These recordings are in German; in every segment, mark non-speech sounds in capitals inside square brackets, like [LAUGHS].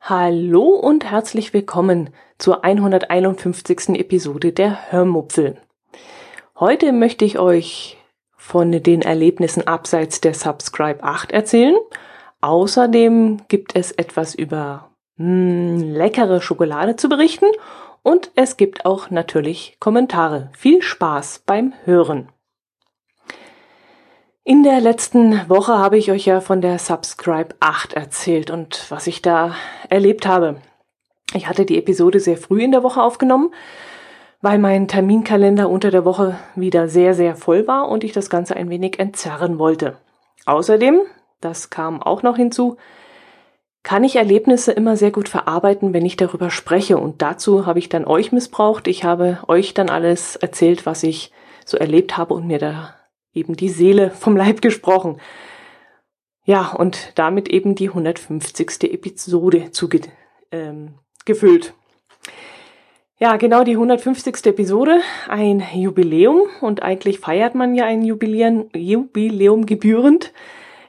Hallo und herzlich willkommen zur 151. Episode der Hörmupfel. Heute möchte ich euch von den Erlebnissen abseits der Subscribe 8 erzählen. Außerdem gibt es etwas über mh, hm, leckere Schokolade zu berichten und es gibt auch natürlich Kommentare. Viel Spaß beim Hören. In der letzten Woche habe ich euch ja von der Subscribe 8 erzählt und was ich da erlebt habe. Ich hatte die Episode sehr früh in der Woche aufgenommen, weil mein Terminkalender unter der Woche wieder sehr, sehr voll war und ich das Ganze ein wenig entzerren wollte. Außerdem, das kam auch noch hinzu, kann ich Erlebnisse immer sehr gut verarbeiten, wenn ich darüber spreche. Und dazu habe ich dann euch missbraucht. Ich habe euch dann alles erzählt, was ich so erlebt habe und mir da eben die Seele [LAUGHS] vom Leib gesprochen. Ja, und damit eben die 150. Episode zugefüllt. Ähm, gefüllt. ja, genau die 150. Episode, ein Jubiläum und eigentlich feiert man ja ein Jubiläum, Jubiläum gebührend.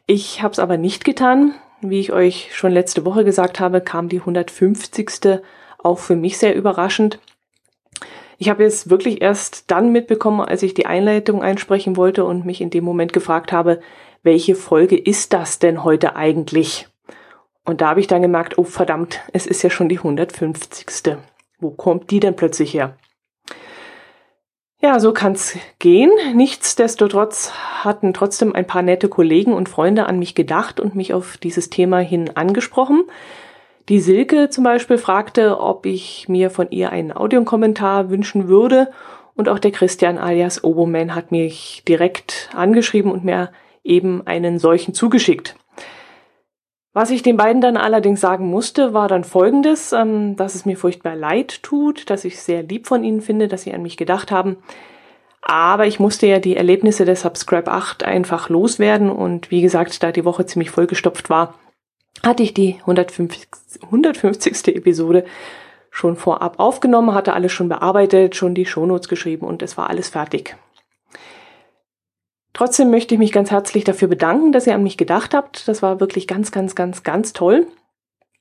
Ich habe es aber nicht getan. Wie ich euch schon letzte Woche gesagt habe, kam die 150. auch für mich sehr überraschend. Ich habe es wirklich erst dann mitbekommen, als ich die Einleitung einsprechen wollte und mich in dem Moment gefragt habe, welche Folge ist das denn heute eigentlich? Und da habe ich dann gemerkt, oh verdammt, es ist ja schon die 150. Wo kommt die denn plötzlich her? Ja, so kann's gehen. Nichtsdestotrotz hatten trotzdem ein paar nette Kollegen und Freunde an mich gedacht und mich auf dieses Thema hin angesprochen. Die Silke zum Beispiel fragte, ob ich mir von ihr einen Audiokommentar wünschen würde. Und auch der Christian alias Oboman hat mich direkt angeschrieben und mir eben einen solchen zugeschickt. Was ich den beiden dann allerdings sagen musste, war dann folgendes, ähm, dass es mir furchtbar leid tut, dass ich sehr lieb von ihnen finde, dass sie an mich gedacht haben. Aber ich musste ja die Erlebnisse der Subscribe 8 einfach loswerden und wie gesagt, da die Woche ziemlich vollgestopft war, hatte ich die 150, 150. Episode schon vorab aufgenommen, hatte alles schon bearbeitet, schon die Shownotes geschrieben und es war alles fertig. Trotzdem möchte ich mich ganz herzlich dafür bedanken, dass ihr an mich gedacht habt. Das war wirklich ganz, ganz, ganz, ganz toll.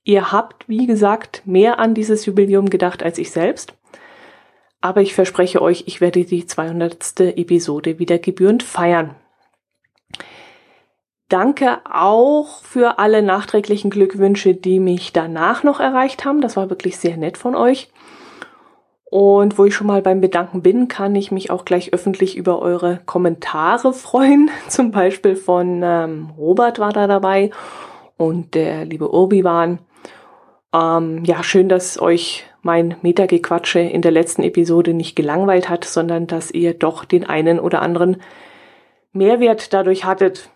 Ihr habt, wie gesagt, mehr an dieses Jubiläum gedacht als ich selbst. Aber ich verspreche euch, ich werde die 200. Episode wieder gebührend feiern. Danke auch für alle nachträglichen Glückwünsche, die mich danach noch erreicht haben. Das war wirklich sehr nett von euch. Und wo ich schon mal beim Bedanken bin, kann ich mich auch gleich öffentlich über eure Kommentare freuen. [LAUGHS] Zum Beispiel von ähm, Robert war da dabei und der liebe Urbi waren. Ähm, ja, schön, dass euch mein Metagequatsche in der letzten Episode nicht gelangweilt hat, sondern dass ihr doch den einen oder anderen Mehrwert dadurch hattet.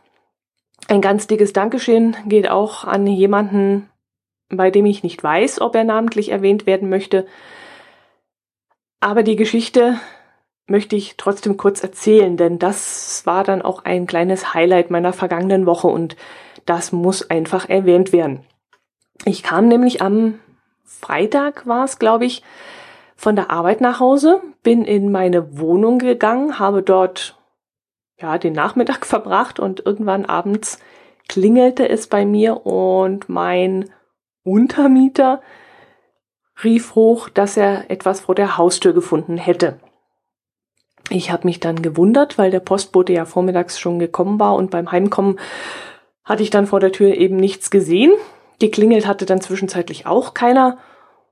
Ein ganz dickes Dankeschön geht auch an jemanden, bei dem ich nicht weiß, ob er namentlich erwähnt werden möchte. Aber die Geschichte möchte ich trotzdem kurz erzählen, denn das war dann auch ein kleines Highlight meiner vergangenen Woche und das muss einfach erwähnt werden. Ich kam nämlich am Freitag war es, glaube ich, von der Arbeit nach Hause, bin in meine Wohnung gegangen, habe dort ja, den Nachmittag [LAUGHS] verbracht und irgendwann abends klingelte es bei mir und mein Untermieter rief hoch, dass er etwas vor der Haustür gefunden hätte. Ich habe mich dann gewundert, weil der Postbote ja vormittags schon gekommen war und beim Heimkommen hatte ich dann vor der Tür eben nichts gesehen. Geklingelt hatte dann zwischenzeitlich auch keiner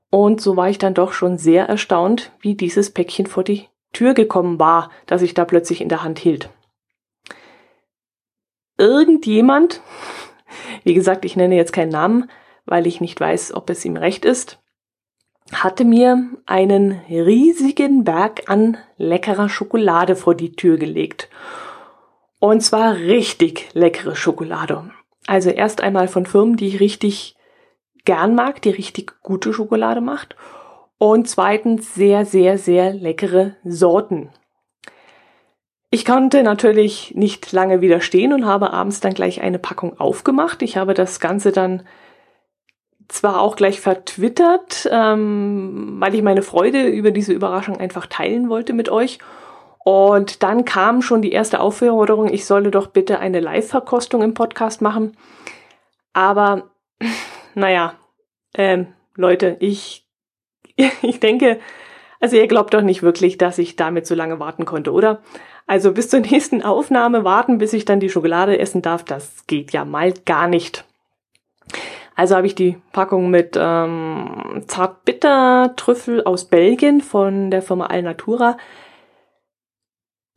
und so war ich dann doch schon sehr erstaunt, wie dieses Päckchen vor die Tür gekommen war, das ich da plötzlich in der Hand hielt irgendjemand, [LAUGHS] wie gesagt, ich nenne jetzt keinen Namen, weil ich nicht weiß, ob es ihm recht ist, hatte mir einen riesigen Berg an leckerer Schokolade vor die Tür gelegt. Und zwar richtig leckere Schokolade. Also erst einmal von Firmen, die ich richtig gern mag, die richtig gute Schokolade macht. Und zweitens sehr, sehr, sehr leckere Sorten. Ich konnte natürlich nicht lange widerstehen und habe abends dann gleich eine Packung aufgemacht. Ich habe das Ganze dann zwar auch gleich vertwittert, ähm, weil ich meine Freude über diese Überraschung einfach teilen wollte mit euch. Und dann kam schon die erste Aufforderung, ich solle doch bitte eine Live-Verkostung im Podcast machen. Aber [LAUGHS] naja, ähm, Leute, ich, [LAUGHS] ich denke, also ihr glaubt doch nicht wirklich, dass ich damit so lange warten konnte, oder? Also bis zur [LAUGHS] nächsten Aufnahme warten, bis ich dann die Schokolade essen darf, das geht ja mal gar nicht. Also habe ich die Packung mit ähm, Zartbitter-Trüffel aus Belgien von der Firma Alnatura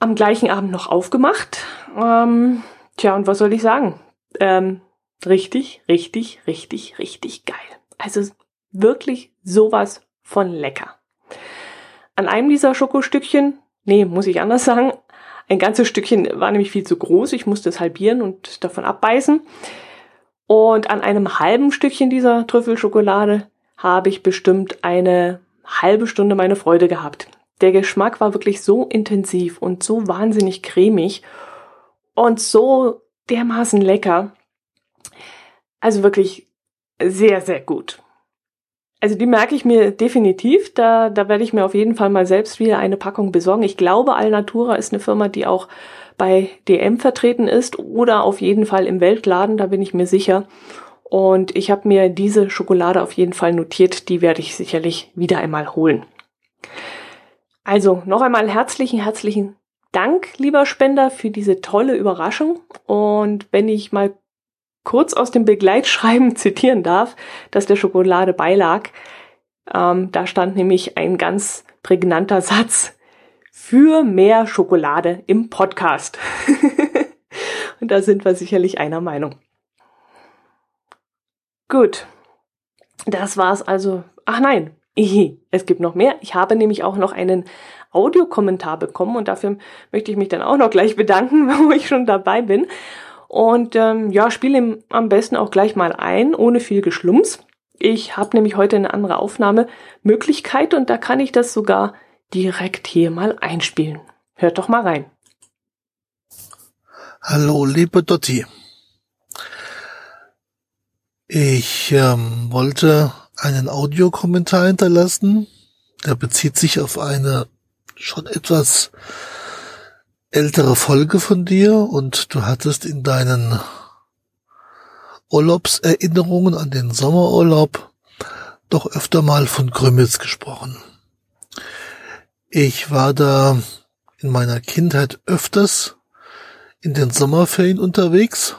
am gleichen Abend noch aufgemacht. Ähm, tja, und was soll ich sagen? Ähm, richtig, richtig, richtig, richtig geil. Also wirklich sowas von lecker. An einem dieser Schokostückchen, nee, muss ich anders sagen, ein ganzes Stückchen war nämlich viel zu groß. Ich musste es halbieren und davon abbeißen. Und an einem halben Stückchen dieser Trüffelschokolade habe ich bestimmt eine halbe Stunde meine Freude gehabt. Der Geschmack war wirklich so intensiv und so wahnsinnig cremig und so dermaßen lecker. Also wirklich sehr, sehr gut. Also die merke ich mir definitiv. Da, da werde ich mir auf jeden Fall mal selbst wieder eine Packung besorgen. Ich glaube, Alnatura ist eine Firma, die auch bei DM vertreten ist oder auf jeden Fall im Weltladen, da bin ich mir sicher. Und ich habe mir diese Schokolade auf jeden Fall notiert. Die werde ich sicherlich wieder einmal holen. Also noch einmal herzlichen, herzlichen Dank, lieber Spender, für diese tolle Überraschung. Und wenn ich mal kurz aus dem Begleitschreiben [LAUGHS] zitieren darf, das der Schokolade beilag. Ähm, da stand nämlich ein ganz prägnanter Satz für mehr Schokolade im Podcast. [LAUGHS] Und da sind wir sicherlich einer Meinung. Gut. Das war's also. Ach nein, es gibt noch mehr. Ich habe nämlich auch noch einen Audiokommentar bekommen und dafür möchte ich mich dann auch noch gleich bedanken, [LAUGHS] wo ich schon dabei bin. Und ähm, ja, spiele am besten auch gleich mal ein, ohne viel Geschlumps. Ich habe nämlich heute eine andere Aufnahmemöglichkeit und da kann ich das sogar direkt hier mal einspielen. Hört doch mal rein. Hallo, liebe Dotti. Ich ähm, wollte einen Audiokommentar hinterlassen. Der bezieht sich auf eine schon etwas ältere Folge von dir und du hattest in deinen Urlaubserinnerungen an den Sommerurlaub doch öfter mal von Grümitz gesprochen. Ich war da in meiner Kindheit öfters in den Sommerferien unterwegs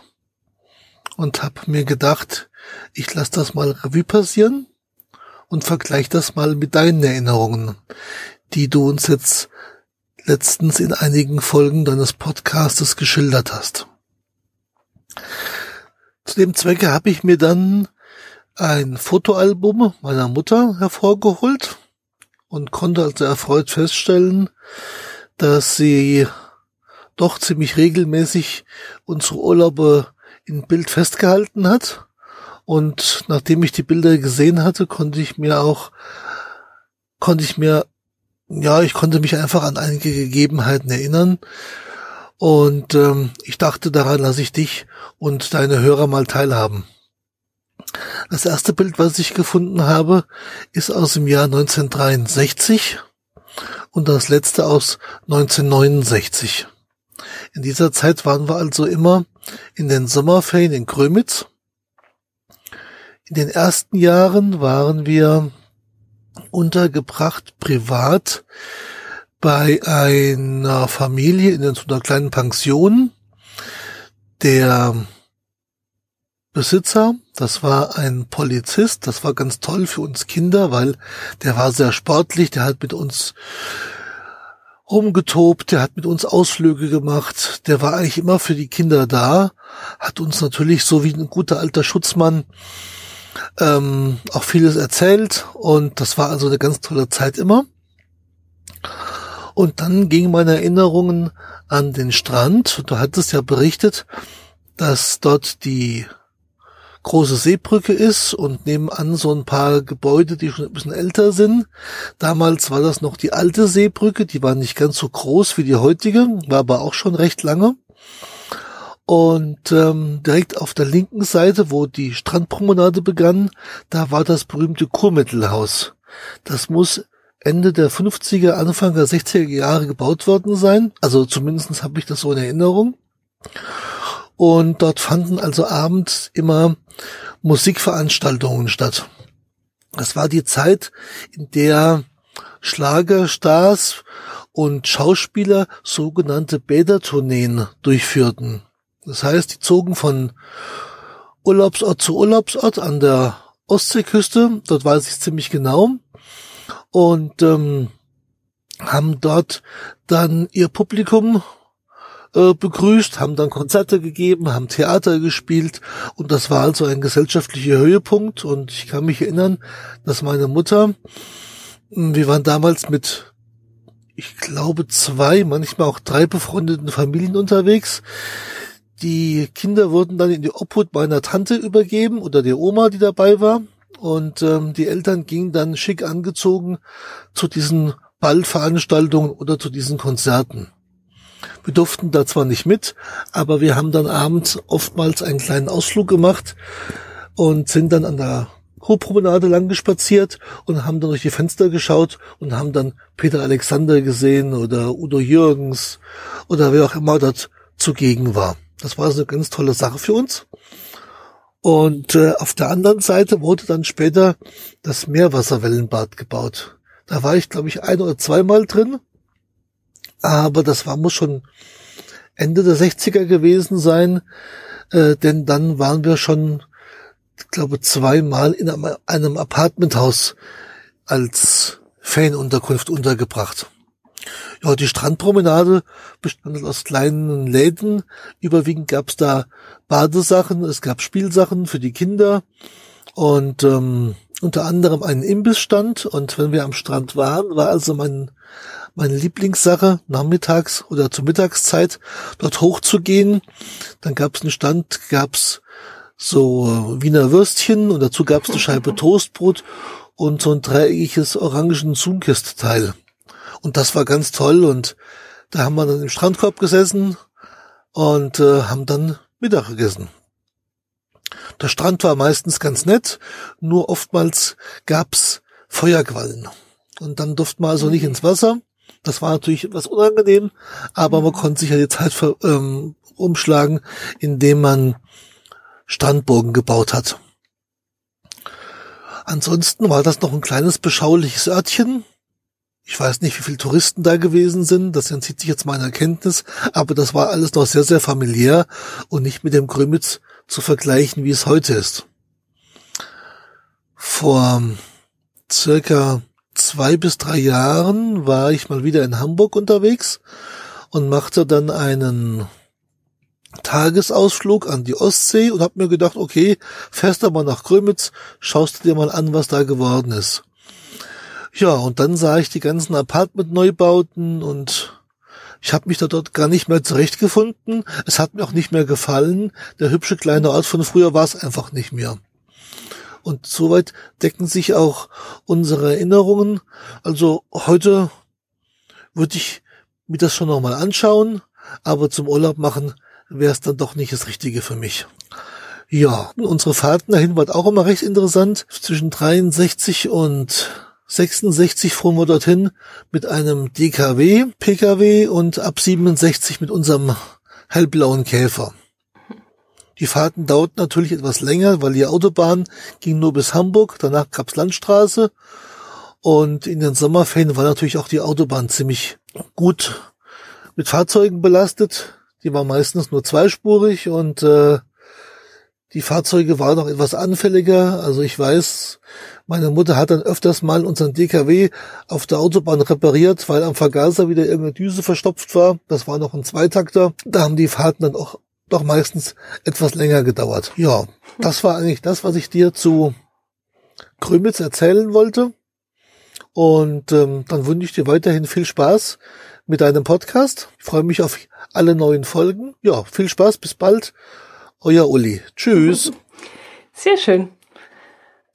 und habe mir gedacht, ich lasse das mal Revue passieren und vergleiche das mal mit deinen Erinnerungen, die du uns jetzt letztens in einigen Folgen deines Podcastes geschildert hast. Zu dem Zwecke habe ich mir dann ein Fotoalbum meiner Mutter hervorgeholt und konnte also erfreut feststellen, dass sie doch ziemlich regelmäßig unsere Urlaube in Bild festgehalten hat. Und nachdem ich die Bilder gesehen hatte, konnte ich mir auch, konnte ich mir ja, ich konnte mich einfach an einige Gegebenheiten erinnern. Und ähm, ich dachte daran, dass ich dich und deine Hörer mal teilhaben. Das erste Bild, was ich gefunden habe, ist aus dem Jahr 1963 und das letzte aus 1969. In dieser Zeit waren wir also immer in den Sommerferien in Krömitz. In den ersten Jahren waren wir untergebracht, privat, bei einer Familie in einer kleinen Pension. Der Besitzer, das war ein Polizist, das war ganz toll für uns Kinder, weil der war sehr sportlich, der hat mit uns rumgetobt, der hat mit uns Ausflüge gemacht, der war eigentlich immer für die Kinder da, hat uns natürlich so wie ein guter alter Schutzmann ähm, auch vieles erzählt und das war also eine ganz tolle Zeit immer. Und dann gingen meine Erinnerungen an den Strand. Du hattest ja berichtet, dass dort die große Seebrücke ist und nebenan so ein paar Gebäude, die schon ein bisschen älter sind. Damals war das noch die alte Seebrücke, die war nicht ganz so groß wie die heutige, war aber auch schon recht lange. Und ähm, direkt auf der linken Seite, wo die Strandpromenade begann, da war das berühmte Kurmittelhaus. Das muss Ende der 50er, Anfang der 60er Jahre gebaut worden sein. Also zumindest habe ich das so in Erinnerung. Und dort fanden also abends immer Musikveranstaltungen statt. Das war die Zeit, in der Schlagerstars und Schauspieler sogenannte Bädertourneen durchführten. Das heißt, die zogen von Urlaubsort zu Urlaubsort an der Ostseeküste, dort weiß ich ziemlich genau, und ähm, haben dort dann ihr Publikum äh, begrüßt, haben dann Konzerte gegeben, haben Theater gespielt und das war also ein gesellschaftlicher Höhepunkt und ich kann mich erinnern, dass meine Mutter, hm, wir waren damals mit, ich glaube, zwei, manchmal auch drei befreundeten Familien unterwegs. Die Kinder wurden dann in die Obhut meiner Tante übergeben oder der Oma, die dabei war. Und ähm, die Eltern gingen dann schick angezogen zu diesen Ballveranstaltungen oder zu diesen Konzerten. Wir durften da zwar nicht mit, aber wir haben dann abends oftmals einen kleinen Ausflug gemacht und sind dann an der Kurpromenade lang gespaziert und haben dann durch die Fenster geschaut und haben dann Peter Alexander gesehen oder Udo Jürgens oder wer auch immer dort zugegen war. Das war also eine ganz tolle Sache für uns. Und äh, auf der anderen Seite wurde dann später das Meerwasserwellenbad gebaut. Da war ich, glaube ich, ein oder zweimal drin. Aber das war, muss schon Ende der 60er gewesen sein, äh, denn dann waren wir schon, glaube zweimal in einem, einem Apartmenthaus als Fanunterkunft untergebracht. Ja, die Strandpromenade bestand aus kleinen Läden. Überwiegend gab's da Badesachen, es gab Spielsachen für die Kinder und ähm, unter anderem einen Imbissstand. Und wenn wir am Strand waren, war also mein meine Lieblingssache, nachmittags oder zur Mittagszeit dort hochzugehen. Dann gab's einen Stand, gab's so Wiener Würstchen und dazu gab's eine Scheibe [LAUGHS] Toastbrot und so ein dreieckiges orangen Zoomkist-Teil. Und das war ganz toll und da haben wir dann im Strandkorb gesessen und äh, haben dann Mittag gegessen. Der Strand war meistens ganz nett, nur oftmals gab's Feuerquallen. Und dann durfte man also nicht ins Wasser. Das war natürlich etwas unangenehm, aber man konnte sich ja die Zeit für, ähm, umschlagen, indem man Strandburgen gebaut hat. Ansonsten war das noch ein kleines beschauliches Örtchen ich weiß nicht, wie viele Touristen da gewesen sind, das entzieht sich jetzt meiner Kenntnis, aber das war alles noch sehr, sehr familiär und nicht mit dem Grömitz zu vergleichen, wie es heute ist. Vor circa zwei bis drei Jahren war ich mal wieder in Hamburg unterwegs und machte dann einen Tagesausflug an die Ostsee und hab mir gedacht, okay, fährst aber nach Grömitz, schaust du dir mal an, was da geworden ist. Ja, und dann sah ich die ganzen Apartment-Neubauten und ich habe mich da dort gar nicht mehr zurechtgefunden. Es hat mir auch nicht mehr gefallen. Der hübsche kleine Ort von früher war es einfach nicht mehr. Und soweit decken sich auch unsere Erinnerungen. Also heute würde ich mir das schon nochmal anschauen, aber zum Urlaub machen wäre es dann doch nicht das Richtige für mich. Ja, unsere Fahrten dahin waren auch immer recht interessant. Zwischen 63 und 66 fuhren wir dorthin mit einem DKW, PKW und ab 67 mit unserem hellblauen Käfer. Die Fahrten dauerten natürlich etwas länger, weil die Autobahn ging nur bis Hamburg, danach gab's Landstraße und in den Sommerferien war natürlich auch die Autobahn ziemlich gut mit Fahrzeugen belastet. Die war meistens nur zweispurig und äh, die Fahrzeuge waren noch etwas anfälliger. Also ich weiß, meine Mutter hat dann öfters mal unseren DKW auf der Autobahn repariert, weil am Vergaser wieder irgendeine Düse verstopft war. Das war noch ein Zweitakter. Da haben die Fahrten dann auch doch meistens etwas länger gedauert. Ja, das war eigentlich das, was ich dir zu Krümitz erzählen wollte. Und ähm, dann wünsche ich dir weiterhin viel Spaß mit deinem Podcast. Ich freue mich auf alle neuen Folgen. Ja, viel Spaß, bis bald. Euer Uli. Tschüss. Sehr schön.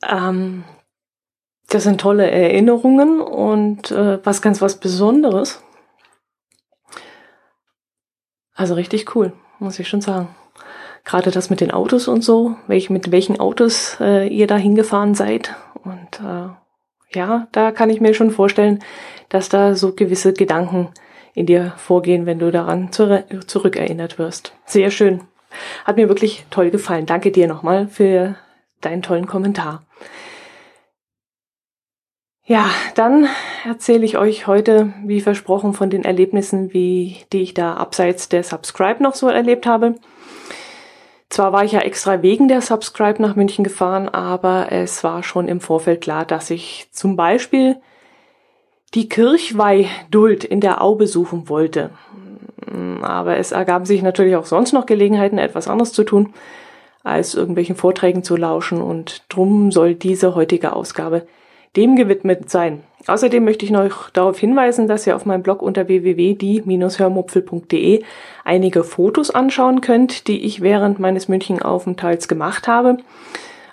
Ähm, das sind tolle Erinnerungen und äh, was ganz was Besonderes. Also richtig cool, muss ich schon sagen. Gerade das mit den Autos und so, welch, mit welchen Autos äh, ihr da hingefahren seid. Und äh, ja, da kann ich mir schon vorstellen, dass da so gewisse Gedanken in dir vorgehen, wenn du daran zurückerinnert wirst. Sehr schön. Hat mir wirklich toll gefallen. Danke dir nochmal für deinen tollen Kommentar. Ja, dann erzähle ich euch heute, wie versprochen, von den Erlebnissen, wie, die ich da abseits der Subscribe noch so erlebt habe. Zwar war ich ja extra wegen der Subscribe nach München gefahren, aber es war schon im Vorfeld klar, dass ich zum Beispiel die Kirchweihduld in der Au besuchen wollte. Aber es ergaben sich natürlich auch sonst noch Gelegenheiten, etwas anderes zu tun, als irgendwelchen Vorträgen zu lauschen und drum soll diese heutige Ausgabe dem gewidmet sein. Außerdem möchte ich noch darauf hinweisen, dass ihr auf meinem Blog unter www.die-hörmupfel.de einige Fotos anschauen könnt, die ich während meines München-Aufenthalts gemacht habe.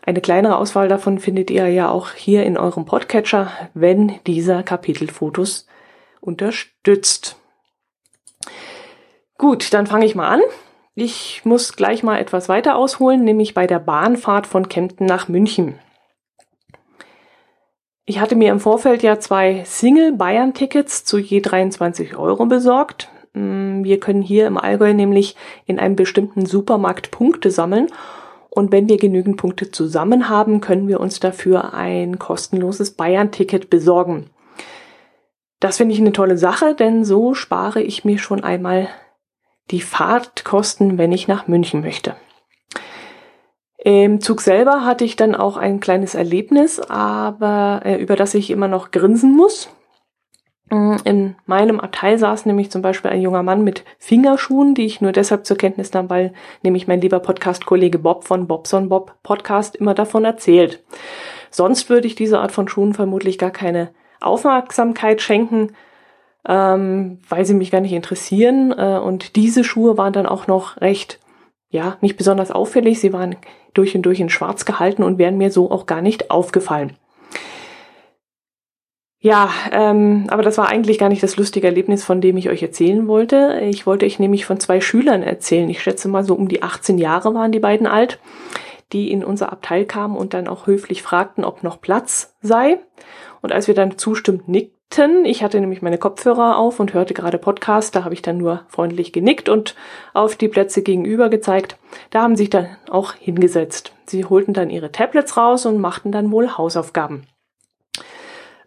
Eine kleinere Auswahl davon findet ihr ja auch hier in eurem Podcatcher, wenn dieser Kapitelfotos unterstützt. Gut, dann fange ich mal an. Ich muss gleich mal etwas weiter ausholen, nämlich bei der Bahnfahrt von Kempten nach München. Ich hatte mir im Vorfeld ja zwei Single-Bayern-Tickets zu je 23 Euro besorgt. Mm, wir können hier im Allgäu nämlich in einem bestimmten Supermarkt Punkte sammeln. Und wenn wir genügend Punkte zusammen haben, können wir uns dafür ein kostenloses Bayern-Ticket besorgen. Das finde ich eine tolle Sache, denn so spare ich mir schon einmal die Fahrtkosten, wenn ich nach München möchte. Im Zug selber hatte ich dann auch ein kleines Erlebnis, aber äh, über das ich immer noch grinsen muss. Mm, in meinem Abteil saß nämlich zum Beispiel ein junger Mann mit Fingerschuhen, die ich nur deshalb zur Kenntnis nahm, weil nämlich mein lieber Podcast-Kollege Bob von Bobson Bob Podcast immer davon erzählt. Sonst würde ich dieser Art von Schuhen vermutlich gar keine Aufmerksamkeit schenken, ähm, weil sie mich gar nicht interessieren. Äh, und diese Schuhe waren dann auch noch recht, ja, nicht besonders auffällig. Sie waren durch und durch in Schwarz gehalten und wären mir so auch gar nicht aufgefallen. Ja, ähm, aber das war eigentlich gar nicht das lustige Erlebnis, von dem ich euch erzählen wollte. Ich wollte euch nämlich von zwei Schülern erzählen. Ich schätze mal so um die 18 Jahre waren die beiden alt, die in unser Abteil kamen und dann auch höflich fragten, ob noch Platz sei. Und als wir dann zustimmt nickten, ich hatte nämlich meine Kopfhörer auf und hörte gerade Podcast, da habe ich dann nur freundlich genickt und auf die Plätze gegenüber gezeigt. Da haben sich dann auch hingesetzt. Sie holten dann ihre Tablets raus und machten dann wohl Hausaufgaben.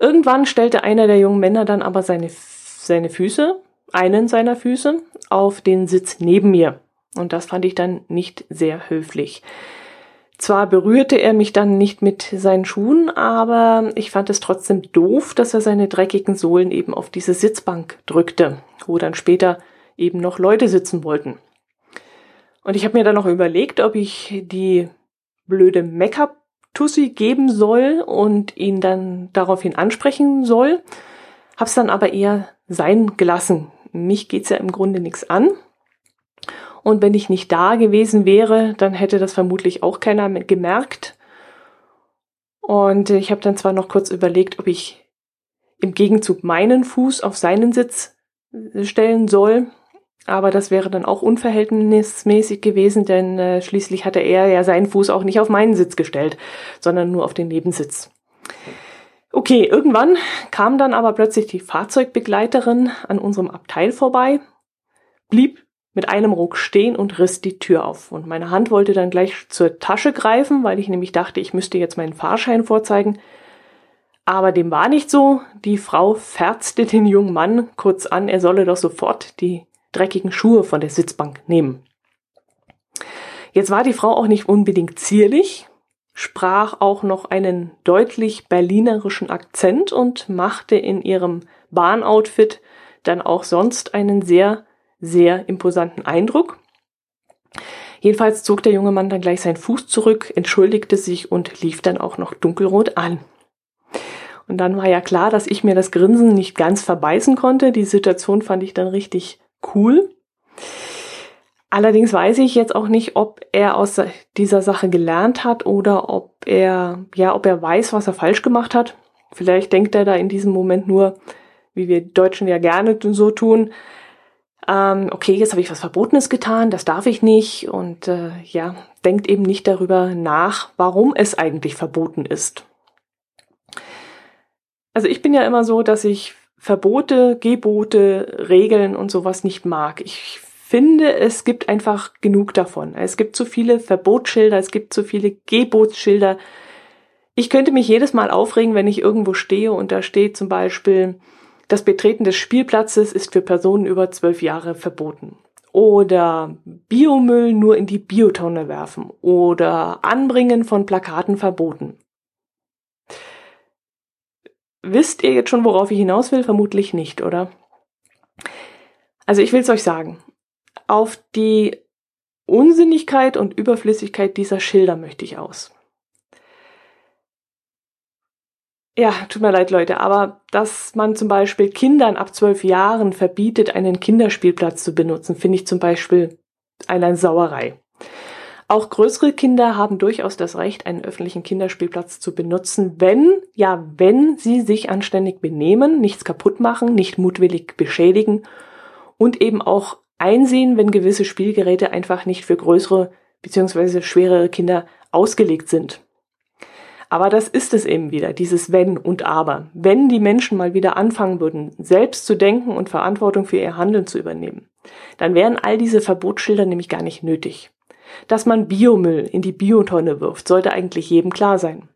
Irgendwann stellte einer der jungen Männer dann aber seine, seine Füße, einen seiner Füße, auf den Sitz neben mir. Und das fand ich dann nicht sehr höflich. Zwar berührte er mich dann nicht mit seinen Schuhen, aber ich fand es trotzdem doof, dass er seine dreckigen Sohlen eben auf diese Sitzbank drückte, wo dann später eben noch Leute sitzen wollten. Und ich habe mir dann noch überlegt, ob ich die blöde Make-up-Tussi geben soll und ihn dann daraufhin ansprechen soll. Hab's dann aber eher sein gelassen. Mich geht's ja im Grunde nichts an. Und wenn ich nicht da gewesen wäre, dann hätte das vermutlich auch keiner gemerkt. Und ich habe dann zwar noch kurz überlegt, ob ich im Gegenzug meinen Fuß auf seinen Sitz äh, stellen soll, aber das wäre dann auch unverhältnismäßig gewesen, denn äh, schließlich hatte er ja seinen Fuß auch nicht auf meinen Sitz gestellt, sondern nur auf den Nebensitz. Okay, irgendwann kam dann aber plötzlich die Fahrzeugbegleiterin an unserem Abteil vorbei, blieb mit einem Ruck stehen und riss die Tür auf. Und meine Hand wollte dann gleich zur Tasche greifen, weil ich nämlich dachte, ich müsste jetzt meinen Fahrschein vorzeigen. Aber dem war nicht so. Die Frau ferzte den jungen Mann kurz an, er solle doch sofort die dreckigen Schuhe von der Sitzbank nehmen. Jetzt war die Frau auch nicht unbedingt zierlich, sprach auch noch einen deutlich berlinerischen Akzent und machte in ihrem Bahnoutfit dann auch sonst einen sehr sehr imposanten Eindruck. Jedenfalls zog der junge Mann dann gleich seinen Fuß zurück, entschuldigte sich und lief dann auch noch dunkelrot an. Und dann war ja klar, dass ich mir das Grinsen nicht ganz verbeißen konnte. Die Situation fand ich dann richtig cool. Allerdings weiß ich jetzt auch nicht, ob er aus dieser Sache gelernt hat oder ob er, ja, ob er weiß, was er falsch gemacht hat. Vielleicht denkt er da in diesem Moment nur, wie wir Deutschen ja gerne so tun, ähm, okay, jetzt habe ich was Verbotenes getan, das darf ich nicht und äh, ja, denkt eben nicht darüber nach, warum es eigentlich verboten ist. Also ich bin ja immer so, dass ich Verbote, Gebote, Regeln und sowas nicht mag. Ich finde, es gibt einfach genug davon. Es gibt zu viele Verbotsschilder, es gibt zu viele Gebotsschilder. Ich könnte mich jedes Mal aufregen, wenn ich irgendwo stehe und da steht zum Beispiel, das Betreten des Spielplatzes ist für Personen über zwölf Jahre verboten. Oder Biomüll nur in die Biotonne werfen. Oder Anbringen von Plakaten verboten. Wisst ihr jetzt schon, worauf ich hinaus will? Vermutlich nicht, oder? Also ich will es euch sagen. Auf die Unsinnigkeit und Überflüssigkeit dieser Schilder möchte ich aus. Ja, tut mir leid, Leute, aber dass man zum Beispiel Kindern ab zwölf Jahren verbietet, einen Kinderspielplatz zu benutzen, finde ich zum Beispiel eine Sauerei. Auch größere Kinder haben durchaus das Recht, einen öffentlichen Kinderspielplatz zu benutzen, wenn, ja, wenn sie sich anständig benehmen, nichts kaputt machen, nicht mutwillig beschädigen und eben auch einsehen, wenn gewisse Spielgeräte einfach nicht für größere bzw. schwerere Kinder ausgelegt sind. Aber das ist es eben wieder, dieses Wenn und Aber. Wenn die Menschen mal wieder anfangen würden, selbst zu denken und Verantwortung für ihr Handeln zu übernehmen, dann wären all diese Verbotsschilder nämlich gar nicht nötig. Dass man Biomüll in die Biotonne wirft, sollte eigentlich jedem klar sein.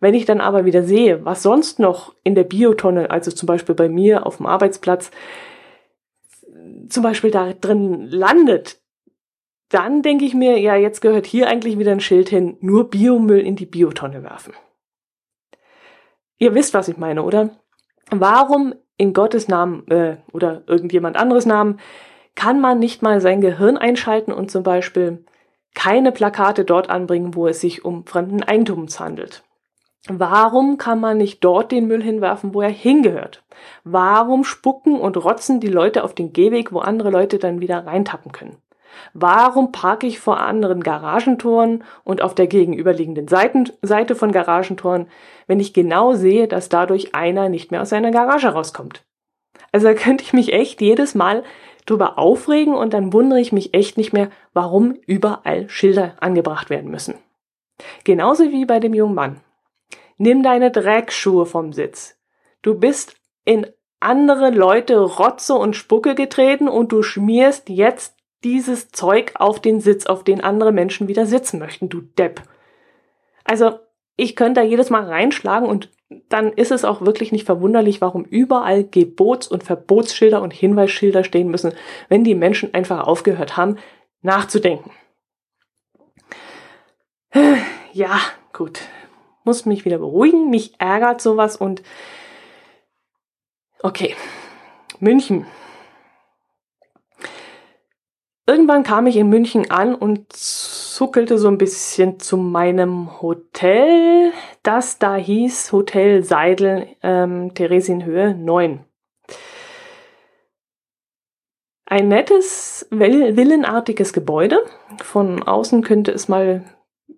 Wenn ich dann aber wieder sehe, was sonst noch in der Biotonne, also zum Beispiel bei mir auf dem Arbeitsplatz, zum Beispiel da drin landet, dann denke ich mir, ja, jetzt gehört hier eigentlich wieder ein Schild hin, nur Biomüll in die Biotonne werfen. Ihr wisst, was ich meine, oder? Warum in Gottes Namen äh, oder irgendjemand anderes Namen kann man nicht mal sein Gehirn einschalten und zum Beispiel keine Plakate dort anbringen, wo es sich um fremden Eigentums handelt? Warum kann man nicht dort den Müll hinwerfen, wo er hingehört? Warum spucken und rotzen die Leute auf den Gehweg, wo andere Leute dann wieder reintappen können? Warum parke ich vor anderen Garagentoren und auf der gegenüberliegenden Seiten, Seite von Garagentoren, wenn ich genau sehe, dass dadurch einer nicht mehr aus seiner Garage rauskommt? Also da könnte ich mich echt jedes Mal drüber aufregen und dann wundere ich mich echt nicht mehr, warum überall Schilder angebracht werden müssen. Genauso wie bei dem jungen Mann. Nimm deine Dreckschuhe vom Sitz. Du bist in andere Leute Rotze und Spucke getreten und du schmierst jetzt dieses Zeug auf den Sitz, auf den andere Menschen wieder sitzen möchten, du Depp. Also, ich könnte da jedes Mal reinschlagen und dann ist es auch wirklich nicht verwunderlich, warum überall Gebots- und Verbotsschilder und Hinweisschilder stehen müssen, wenn die Menschen einfach aufgehört haben, nachzudenken. Ja, gut. Muss mich wieder beruhigen. Mich ärgert sowas und okay. München. Irgendwann kam ich in München an und zuckelte so ein bisschen zu meinem Hotel, das da hieß Hotel Seidel ähm, Theresienhöhe 9. Ein nettes, villenartiges Gebäude. Von außen könnte es mal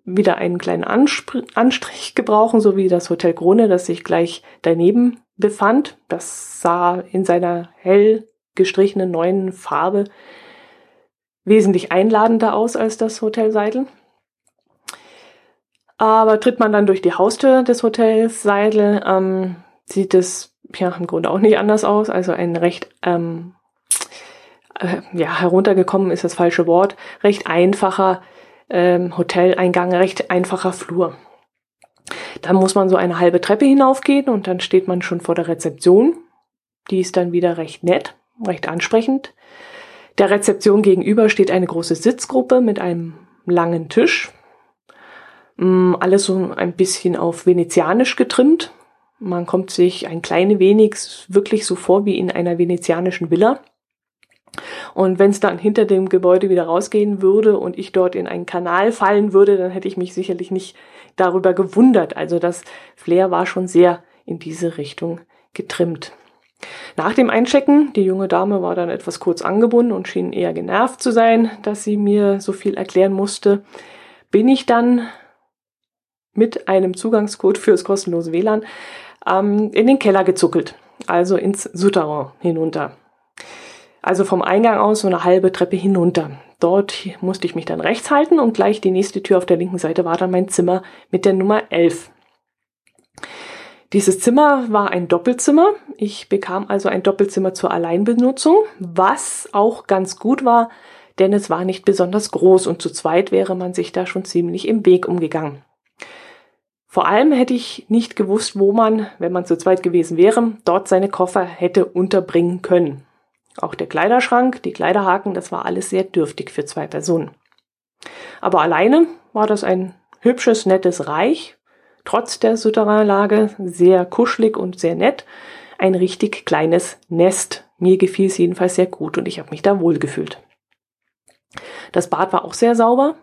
wieder einen kleinen Anspr Anstrich gebrauchen, so wie das Hotel Krone, das sich gleich daneben befand. Das sah in seiner hell gestrichenen neuen Farbe wesentlich einladender aus als das Hotel Seidel. Aber tritt man dann durch die Haustür des Hotels Seidel, ähm, sieht es ja im Grunde auch nicht anders aus. Also ein recht, ähm, äh, ja, heruntergekommen ist das falsche Wort, recht einfacher ähm, Hoteleingang, recht einfacher Flur. Dann muss man so eine halbe Treppe hinaufgehen und dann steht man schon vor der Rezeption. Die ist dann wieder recht nett, recht ansprechend. Der Rezeption gegenüber steht eine große Sitzgruppe mit einem langen Tisch. Mm, alles so ein bisschen auf venezianisch getrimmt. Man kommt sich ein klein wenig wirklich so vor wie in einer venezianischen Villa. Und wenn es dann hinter dem Gebäude wieder rausgehen würde und ich dort in einen Kanal fallen würde, dann hätte ich mich sicherlich nicht darüber gewundert. Also das Flair war schon sehr in diese Richtung getrimmt. Nach dem Einchecken, die junge Dame war dann etwas kurz angebunden und schien eher genervt zu sein, dass sie mir so viel erklären musste, bin ich dann mit einem Zugangscode fürs kostenlose WLAN ähm, in den Keller gezuckelt, also ins Souterrain hinunter. Also vom Eingang aus so eine halbe Treppe hinunter. Dort musste ich mich dann rechts halten und gleich die nächste Tür auf der linken Seite war dann mein Zimmer mit der Nummer 11. Dieses Zimmer war ein Doppelzimmer. Ich bekam also ein Doppelzimmer zur Alleinbenutzung, was auch ganz gut war, denn es war nicht besonders groß und zu zweit wäre man sich da schon ziemlich im Weg umgegangen. Vor allem hätte ich nicht gewusst, wo man, wenn man zu zweit gewesen wäre, dort seine Koffer hätte unterbringen können. Auch der Kleiderschrank, die Kleiderhaken, das war alles sehr dürftig für zwei Personen. Aber alleine war das ein hübsches, nettes Reich, trotz der Souterrainlage sehr kuschelig und sehr nett. Ein richtig kleines Nest. Mir gefiel es jedenfalls sehr gut und ich habe mich da wohl gefühlt. Das Bad war auch sehr sauber.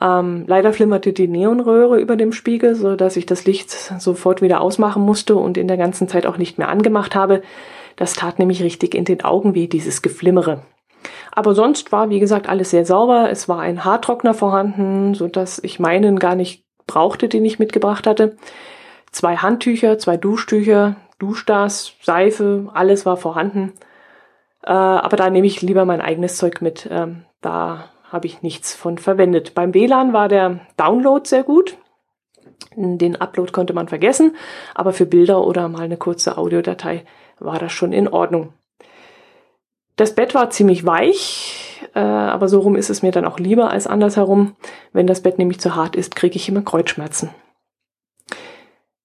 Ähm, leider flimmerte die Neonröhre über dem Spiegel, so dass ich das Licht sofort wieder ausmachen musste und in der ganzen Zeit auch nicht mehr angemacht habe. Das tat nämlich richtig in den Augen weh, dieses Geflimmere. Aber sonst war, wie gesagt, alles sehr sauber. Es war ein Haartrockner vorhanden, so dass ich meinen gar nicht brauchte, den ich mitgebracht hatte. Zwei Handtücher, zwei Duschtücher, Duschdas, Seife, alles war vorhanden. Äh, aber da nehme ich lieber mein eigenes Zeug mit. Ähm, da habe ich nichts von verwendet. Beim WLAN war der Download sehr gut. Den Upload konnte man vergessen, aber für Bilder oder mal eine kurze Audiodatei war das schon in Ordnung. Das Bett war ziemlich weich, äh, aber so rum ist es mir dann auch lieber als andersherum. Wenn das Bett nämlich zu hart ist, kriege ich immer Kreuzschmerzen.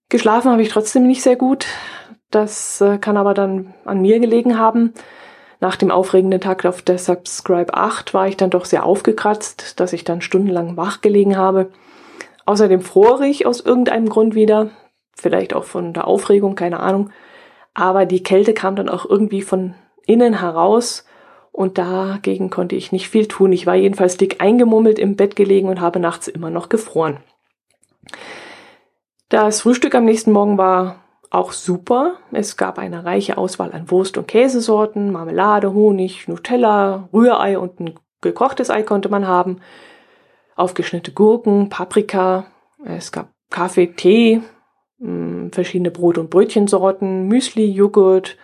Geschlafen habe ich trotzdem nicht sehr gut. Das äh, kann aber dann an mir gelegen haben. Nach dem aufregenden Tag auf der Subscribe 8 war ich dann doch sehr aufgekratzt, dass ich dann stundenlang wach gelegen habe. Außerdem fror ich aus irgendeinem Grund wieder, vielleicht auch von der Aufregung, keine Ahnung. Aber die Kälte kam dann auch irgendwie von innen heraus und dagegen konnte ich nicht viel tun. Ich war jedenfalls dick eingemummelt im Bett gelegen und habe nachts immer noch gefroren. Das Frühstück am nächsten Morgen war auch super. Es gab eine reiche Auswahl an Wurst- und Käsesorten, Marmelade, Honig, Nutella, Rührei und ein gekochtes Ei konnte man haben, aufgeschnittene Gurken, Paprika, es gab Kaffee, Tee, hm, verschiedene Brot- und Brötchensorten, Müsli, Joghurt,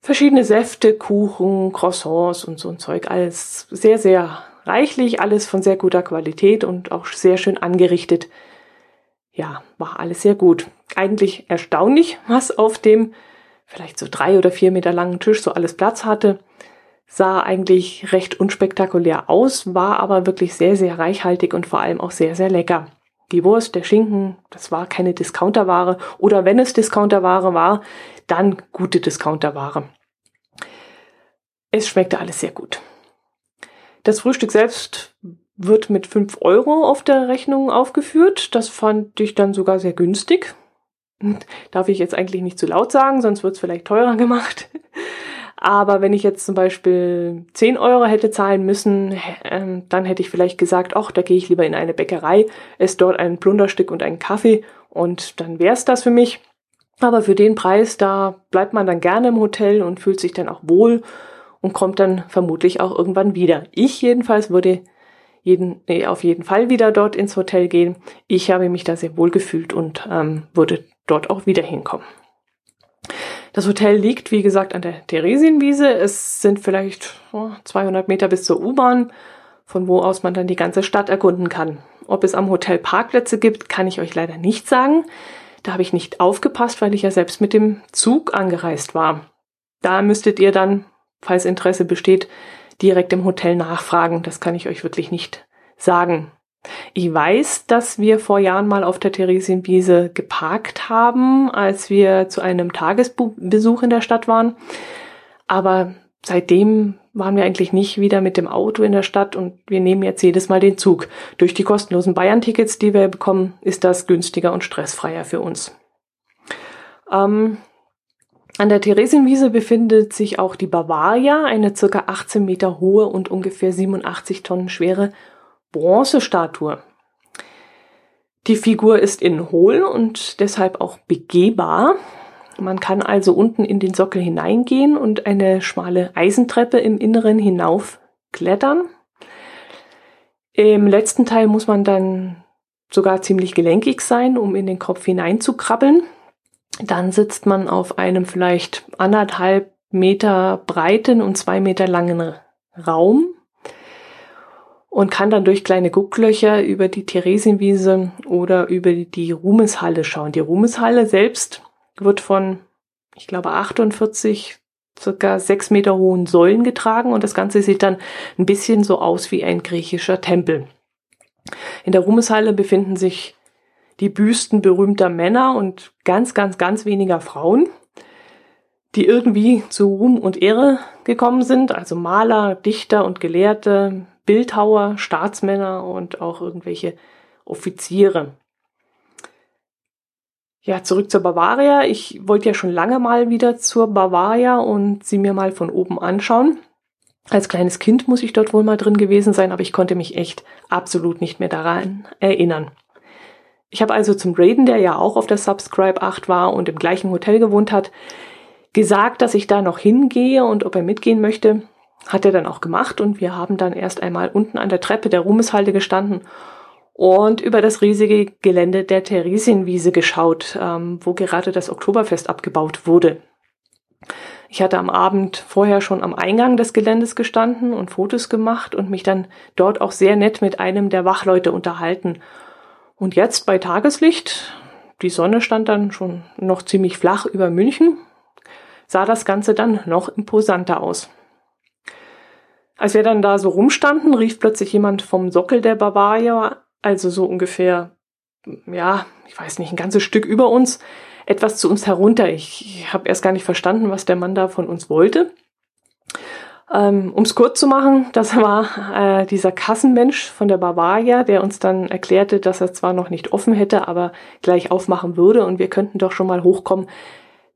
verschiedene Säfte, Kuchen, Croissants und so ein Zeug. Alles sehr, sehr reichlich, alles von sehr guter Qualität und auch sehr schön angerichtet. Ja, war alles sehr gut. Eigentlich erstaunlich, was auf dem vielleicht so drei oder vier Meter langen Tisch so alles Platz hatte. Sah eigentlich recht unspektakulär aus, war aber wirklich sehr, sehr reichhaltig und vor allem auch sehr, sehr lecker. Die Wurst, der Schinken, das war keine Discounterware oder wenn es Discounterware war, dann gute Discounterware. Es schmeckte alles sehr gut. Das Frühstück selbst wird mit 5 Euro auf der Rechnung aufgeführt. Das fand ich dann sogar sehr günstig. [LAUGHS] Darf ich jetzt eigentlich nicht zu laut sagen, sonst wird es vielleicht teurer gemacht. Aber wenn ich jetzt zum Beispiel 10 Euro hätte zahlen müssen, äh, dann hätte ich vielleicht gesagt, ach, da gehe ich lieber in eine Bäckerei, esse dort ein Plunderstück und einen Kaffee und dann wär's das für mich. Aber für den Preis, da bleibt man dann gerne im Hotel und fühlt sich dann auch wohl und kommt dann vermutlich auch irgendwann wieder. Ich jedenfalls würde jeden, nee, auf jeden Fall wieder dort ins Hotel gehen. Ich habe mich da sehr wohl gefühlt und ähm, würde dort auch wieder hinkommen. Das Hotel liegt, wie gesagt, an der Theresienwiese. Es sind vielleicht oh, 200 Meter bis zur U-Bahn, von wo aus man dann die ganze Stadt erkunden kann. Ob es am Hotel Parkplätze gibt, kann ich euch leider nicht sagen. Da habe ich nicht aufgepasst, weil ich ja selbst mit dem Zug angereist war. Da müsstet ihr dann falls Interesse besteht, direkt im Hotel nachfragen. Das kann ich euch wirklich nicht sagen. Ich weiß, dass wir vor Jahren mal auf der Theresienwiese geparkt haben, als wir zu einem Tagesbesuch in der Stadt waren. Aber seitdem waren wir eigentlich nicht wieder mit dem Auto in der Stadt und wir nehmen jetzt jedes Mal den Zug. Durch die kostenlosen Bayern-Tickets, die wir bekommen, ist das günstiger und stressfreier für uns. Ähm, an der Theresienwiese befindet sich auch die Bavaria, eine circa 18 Meter hohe und ungefähr 87 Tonnen schwere Bronzestatue. Die Figur ist innen hohl und deshalb auch begehbar. Man kann also unten in den Sockel hineingehen und eine schmale Eisentreppe im Inneren hinauf klettern. Im letzten Teil muss man dann sogar ziemlich gelenkig sein, um in den Kopf hineinzukrabbeln. Dann sitzt man auf einem vielleicht anderthalb Meter breiten und zwei Meter langen Raum. Und kann dann durch kleine Gucklöcher über die Theresienwiese oder über die Ruhmeshalle schauen. Die Ruhmeshalle selbst wird von, ich glaube, 48 circa sechs Meter hohen Säulen getragen und das Ganze sieht dann ein bisschen so aus wie ein griechischer Tempel. In der Ruhmeshalle befinden sich die Büsten berühmter Männer und ganz, ganz, ganz weniger Frauen, die irgendwie zu Ruhm und Ehre gekommen sind, also Maler, Dichter und Gelehrte, Bildhauer, Staatsmänner und auch irgendwelche Offiziere. Ja, zurück zur Bavaria. Ich wollte ja schon lange mal wieder zur Bavaria und sie mir mal von oben anschauen. Als kleines Kind muss ich dort wohl mal drin gewesen sein, aber ich konnte mich echt absolut nicht mehr daran erinnern. Ich habe also zum Raiden, der ja auch auf der Subscribe 8 war und im gleichen Hotel gewohnt hat, gesagt, dass ich da noch hingehe und ob er mitgehen möchte. Hat er dann auch gemacht und wir haben dann erst einmal unten an der Treppe der Ruhmeshalde gestanden und über das riesige Gelände der Theresienwiese geschaut, ähm, wo gerade das Oktoberfest abgebaut wurde. Ich hatte am Abend vorher schon am Eingang des Geländes gestanden und Fotos gemacht und mich dann dort auch sehr nett mit einem der Wachleute unterhalten. Und jetzt bei Tageslicht, die Sonne stand dann schon noch ziemlich flach über München, sah das Ganze dann noch imposanter aus. Als wir dann da so rumstanden, rief plötzlich jemand vom Sockel der Bavaria also so ungefähr, ja, ich weiß nicht, ein ganzes Stück über uns, etwas zu uns herunter. Ich, ich habe erst gar nicht verstanden, was der Mann da von uns wollte. Ähm, um es kurz zu machen, das war äh, dieser Kassenmensch von der Bavaria, der uns dann erklärte, dass er zwar noch nicht offen hätte, aber gleich aufmachen würde und wir könnten doch schon mal hochkommen,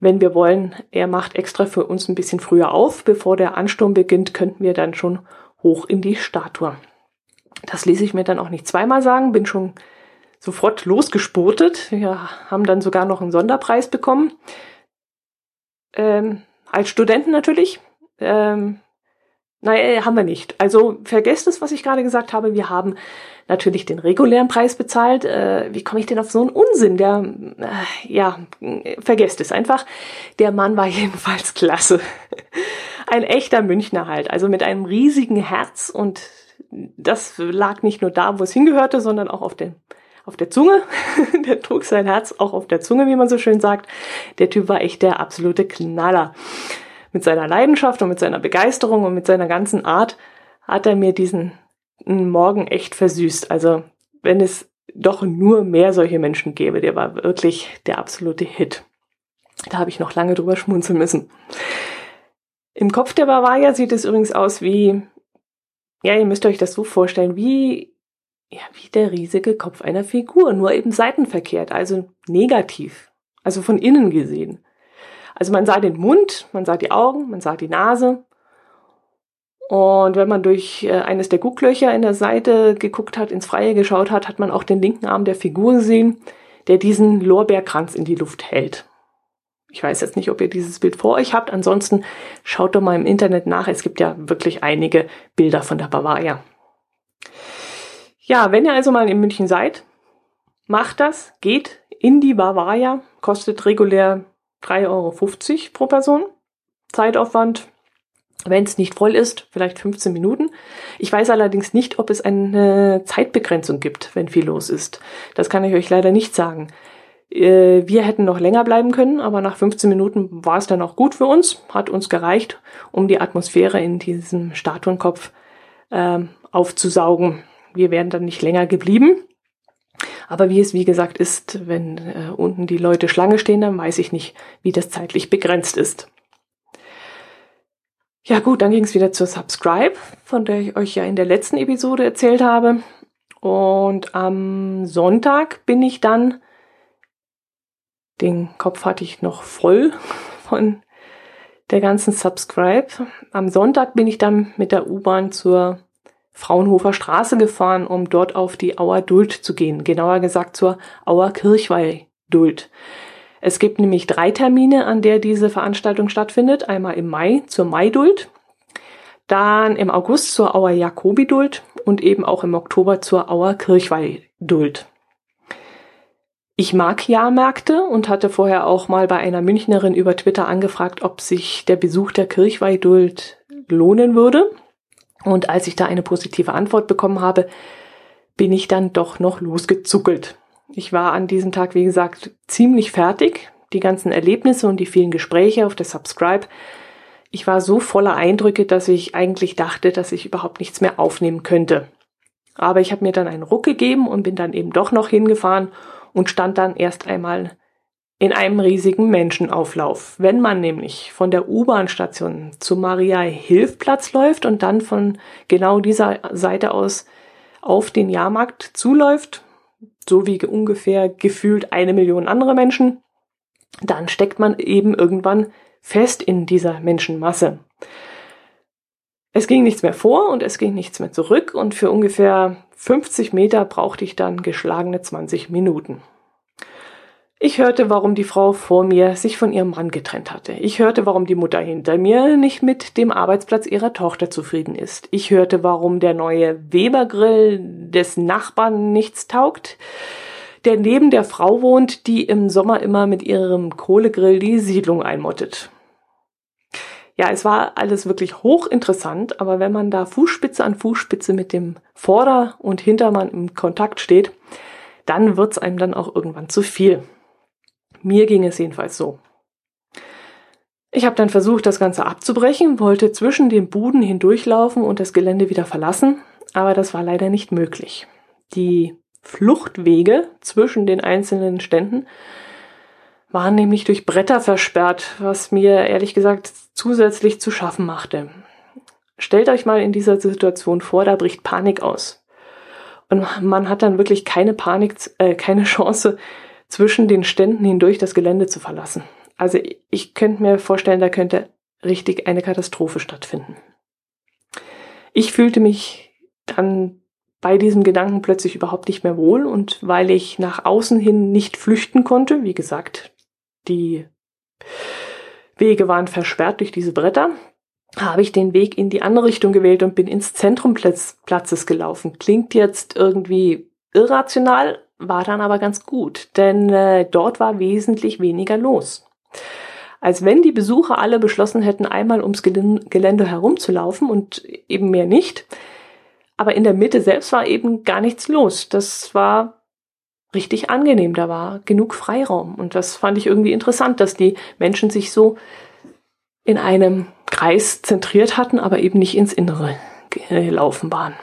wenn wir wollen. Er macht extra für uns ein bisschen früher auf. Bevor der Ansturm beginnt, könnten wir dann schon hoch in die Statue. Das ließ ich mir dann auch nicht zweimal sagen, bin schon sofort losgespurtet. Wir haben dann sogar noch einen Sonderpreis bekommen. Ähm, als Studenten natürlich. Ähm, Nein, haben wir nicht. Also vergesst es, was ich gerade gesagt habe. Wir haben natürlich den regulären Preis bezahlt. Äh, wie komme ich denn auf so einen Unsinn? Der, äh, ja, vergesst es einfach. Der Mann war [LAUGHS] jedenfalls klasse. Ein echter Münchner halt. Also mit einem riesigen Herz und das lag nicht nur da, wo es hingehörte, sondern auch auf der, auf der Zunge. [LAUGHS] der trug sein Herz auch auf der Zunge, wie man so schön sagt. Der Typ war echt der absolute Knaller. Mit seiner Leidenschaft und mit seiner Begeisterung und mit seiner ganzen Art hat er mir diesen Morgen echt versüßt. Also, wenn es doch nur mehr solche Menschen gäbe, der war wirklich der absolute Hit. Da habe ich noch lange drüber schmunzeln müssen. Im Kopf der Bavaria sieht es übrigens aus wie ja, ihr müsst euch das so vorstellen, wie, ja, wie der riesige Kopf einer Figur, nur eben seitenverkehrt, also negativ, also von innen gesehen. Also man sah den Mund, man sah die Augen, man sah die Nase. Und wenn man durch äh, eines der Gucklöcher in der Seite geguckt hat, ins Freie geschaut hat, hat man auch den linken Arm der Figur gesehen, der diesen Lorbeerkranz in die Luft hält. Ich weiß jetzt nicht, ob ihr dieses Bild vor euch habt. Ansonsten schaut doch mal im Internet nach. Es gibt ja wirklich einige Bilder von der Bavaria. Ja, wenn ihr also mal in München seid, macht das, geht in die Bavaria, kostet regulär 3,50 Euro pro Person. Zeitaufwand, wenn es nicht voll ist, vielleicht 15 Minuten. Ich weiß allerdings nicht, ob es eine Zeitbegrenzung gibt, wenn viel los ist. Das kann ich euch leider nicht sagen. Äh, wir hätten noch länger bleiben können, aber nach 15 Minuten war es dann auch gut für uns, hat uns gereicht, um die Atmosphäre in diesem Statuenkopf äh, aufzusaugen. Wir wären dann nicht länger geblieben. Aber wie es wie gesagt ist, wenn äh, unten die Leute Schlange stehen, dann weiß ich nicht, wie das zeitlich begrenzt ist. Ja gut, dann ging es wieder zur Subscribe, von der ich euch ja in der letzten Episode erzählt habe. Und am Sonntag bin ich dann den Kopf hatte ich noch voll [LAUGHS] von der ganzen Subscribe. Am Sonntag bin ich dann mit der U-Bahn zur Fraunhofer Straße gefahren, um dort auf die Auer Duld zu gehen. Genauer gesagt zur Auer Kirchweih Duld. Es gibt nämlich drei Termine, an der diese Veranstaltung stattfindet. Einmal im Mai zur Maiduld, dann im August zur Auer Jakobi-Duld und eben auch im Oktober zur Auer Kirchweih-Duld. Ich mag Jahrmärkte und hatte vorher auch mal bei einer Münchnerin über Twitter angefragt, ob sich der Besuch der Kirchweihduld lohnen würde. Und als ich da eine positive Antwort bekommen habe, bin ich dann doch noch losgezuckelt. Ich war an diesem Tag, wie gesagt, ziemlich fertig. Die ganzen Erlebnisse und die vielen Gespräche auf der Subscribe. Ich war so voller Eindrücke, dass ich eigentlich dachte, dass ich überhaupt nichts mehr aufnehmen könnte. Aber ich habe mir dann einen Ruck gegeben und bin dann eben doch noch hingefahren und stand dann erst einmal in einem riesigen Menschenauflauf. Wenn man nämlich von der U-Bahn-Station zum Maria-Hilf-Platz läuft und dann von genau dieser Seite aus auf den Jahrmarkt zuläuft, so wie ungefähr gefühlt eine Million andere Menschen, dann steckt man eben irgendwann fest in dieser Menschenmasse. Es ging nichts mehr vor und es ging nichts mehr zurück und für ungefähr 50 Meter brauchte ich dann geschlagene 20 Minuten. Ich hörte, warum die Frau vor mir sich von ihrem Mann getrennt hatte. Ich hörte, warum die Mutter hinter mir nicht mit dem Arbeitsplatz ihrer Tochter zufrieden ist. Ich hörte, warum der neue Webergrill des Nachbarn nichts taugt, der neben der Frau wohnt, die im Sommer immer mit ihrem Kohlegrill die Siedlung einmottet. Ja, es war alles wirklich hochinteressant, aber wenn man da Fußspitze an Fußspitze mit dem Vorder- und Hintermann im Kontakt steht, dann wird's einem dann auch irgendwann zu viel. Mir ging es jedenfalls so. Ich habe dann versucht, das Ganze abzubrechen, wollte zwischen den Buden hindurchlaufen und das Gelände wieder verlassen, aber das war leider nicht möglich. Die Fluchtwege zwischen den einzelnen Ständen waren nämlich durch Bretter versperrt, was mir ehrlich gesagt zusätzlich zu schaffen machte. Stellt euch mal in dieser Situation vor, da bricht Panik aus. Und man hat dann wirklich keine Panik, äh, keine Chance, zwischen den Ständen hindurch das Gelände zu verlassen. Also ich könnte mir vorstellen, da könnte richtig eine Katastrophe stattfinden. Ich fühlte mich dann bei diesem Gedanken plötzlich überhaupt nicht mehr wohl und weil ich nach außen hin nicht flüchten konnte, wie gesagt, die Wege waren versperrt durch diese Bretter, habe ich den Weg in die andere Richtung gewählt und bin ins Zentrum Platzes gelaufen. Klingt jetzt irgendwie irrational, war dann aber ganz gut, denn äh, dort war wesentlich weniger los. Als wenn die Besucher alle beschlossen hätten, einmal ums Gelände herumzulaufen und eben mehr nicht. Aber in der Mitte selbst war eben gar nichts los. Das war richtig angenehm. Da war genug Freiraum. Und das fand ich irgendwie interessant, dass die Menschen sich so in einem Kreis zentriert hatten, aber eben nicht ins Innere gelaufen waren.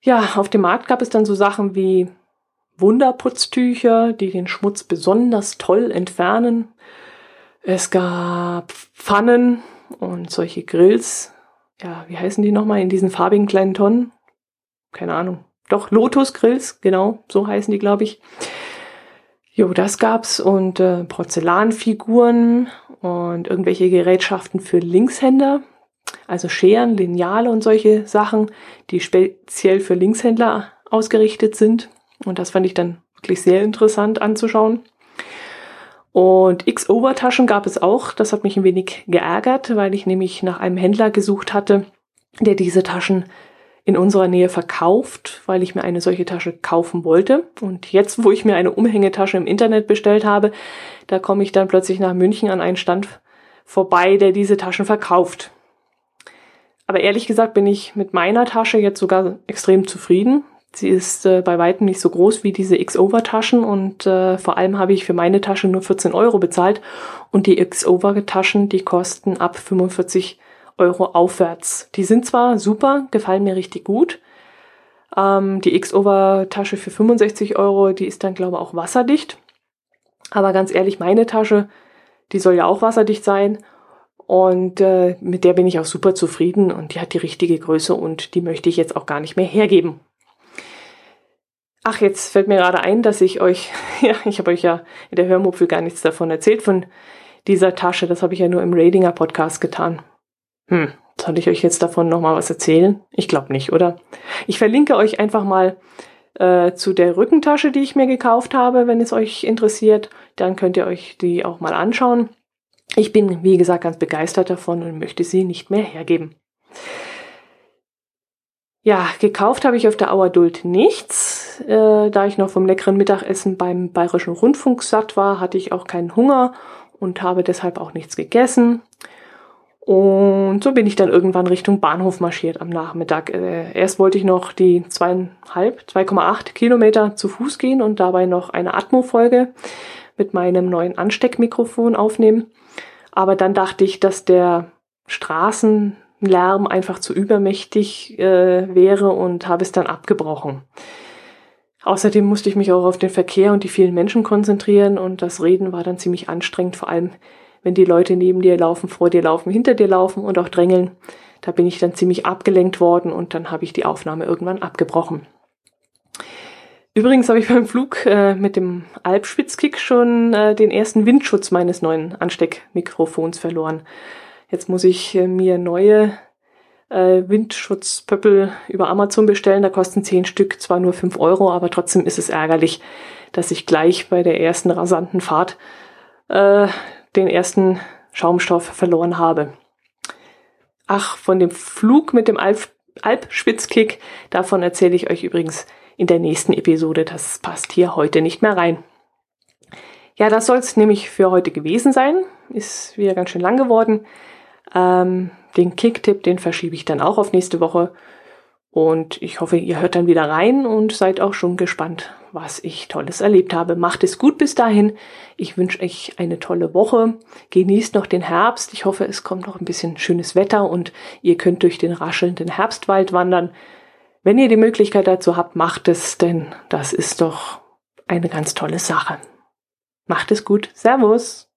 Ja, auf dem Markt gab es dann so Sachen wie Wunderputztücher, die den Schmutz besonders toll entfernen. Es gab Pfannen und solche Grills. Ja, wie heißen die nochmal in diesen farbigen kleinen Tonnen? Keine Ahnung. Doch, Lotus Grills, genau, so heißen die, glaube ich. Jo, das gab's und äh, Porzellanfiguren und irgendwelche Gerätschaften für Linkshänder, also Scheren, Lineale und solche Sachen, die speziell für Linkshändler ausgerichtet sind. Und das fand ich dann wirklich sehr interessant anzuschauen. Und X-Over-Taschen gab es auch. Das hat mich ein wenig geärgert, weil ich nämlich nach einem Händler gesucht hatte, der diese Taschen in unserer Nähe verkauft, weil ich mir eine solche Tasche kaufen wollte. Und jetzt, wo ich mir eine Umhängetasche im Internet bestellt habe, da komme ich dann plötzlich nach München an einen Stand vorbei, der diese Taschen verkauft. Aber ehrlich gesagt bin ich mit meiner Tasche jetzt sogar extrem zufrieden. Sie ist äh, bei weitem nicht so groß wie diese X-Over-Taschen und äh, vor allem habe ich für meine Tasche nur 14 Euro bezahlt und die X-Over-Taschen, die kosten ab 45 Euro aufwärts. Die sind zwar super, gefallen mir richtig gut. Ähm, die X-Over-Tasche für 65 Euro, die ist dann, glaube ich, auch wasserdicht. Aber ganz ehrlich, meine Tasche, die soll ja auch wasserdicht sein. Und äh, mit der bin ich auch super zufrieden und die hat die richtige Größe und die möchte ich jetzt auch gar nicht mehr hergeben. Ach, jetzt fällt mir gerade ein, dass ich euch, [LAUGHS] ja, ich habe euch ja in der Hörmupfel gar nichts davon erzählt, von dieser Tasche. Das habe ich ja nur im Radinger Podcast getan. Hm, soll ich euch jetzt davon nochmal was erzählen? Ich glaube nicht, oder? Ich verlinke euch einfach mal äh, zu der Rückentasche, die ich mir gekauft habe, wenn es euch interessiert. Dann könnt ihr euch die auch mal anschauen. Ich bin, wie gesagt, ganz begeistert davon und möchte sie nicht mehr hergeben. Ja, gekauft habe ich auf der Auerduld nichts. Äh, da ich noch vom leckeren Mittagessen beim Bayerischen Rundfunk satt war, hatte ich auch keinen Hunger und habe deshalb auch nichts gegessen. Und so bin ich dann irgendwann Richtung Bahnhof marschiert am Nachmittag. Äh, erst wollte ich noch die zweieinhalb, 2,8 Kilometer zu Fuß gehen und dabei noch eine Atmo-Folge mit meinem neuen Ansteckmikrofon aufnehmen. Aber dann dachte ich, dass der Straßenlärm einfach zu übermächtig äh, wäre und habe es dann abgebrochen. Außerdem musste ich mich auch auf den Verkehr und die vielen Menschen konzentrieren und das Reden war dann ziemlich anstrengend, vor allem wenn die Leute neben dir laufen, vor dir laufen, hinter dir laufen und auch drängeln. Da bin ich dann ziemlich abgelenkt worden und dann habe ich die Aufnahme irgendwann abgebrochen. Übrigens habe ich beim Flug äh, mit dem Alpspitzkick schon äh, den ersten Windschutz meines neuen Ansteckmikrofons verloren. Jetzt muss ich äh, mir neue äh, Windschutzpöppel über Amazon bestellen. Da kosten zehn Stück zwar nur fünf Euro, aber trotzdem ist es ärgerlich, dass ich gleich bei der ersten rasanten Fahrt äh, den ersten Schaumstoff verloren habe. Ach, von dem Flug mit dem Alp Alpspitzkick, davon erzähle ich euch übrigens in der nächsten Episode. Das passt hier heute nicht mehr rein. Ja, das soll es nämlich für heute gewesen sein. Ist wieder ganz schön lang geworden. Ähm, den Kicktipp, den verschiebe ich dann auch auf nächste Woche. Und ich hoffe, ihr hört dann wieder rein und seid auch schon gespannt, was ich Tolles erlebt habe. Macht es gut bis dahin. Ich wünsche euch eine tolle Woche. Genießt noch den Herbst. Ich hoffe, es kommt noch ein bisschen schönes Wetter und ihr könnt durch den raschelnden Herbstwald wandern. Wenn ihr die Möglichkeit dazu habt, macht es, denn das ist doch eine ganz tolle Sache. Macht es gut. Servus.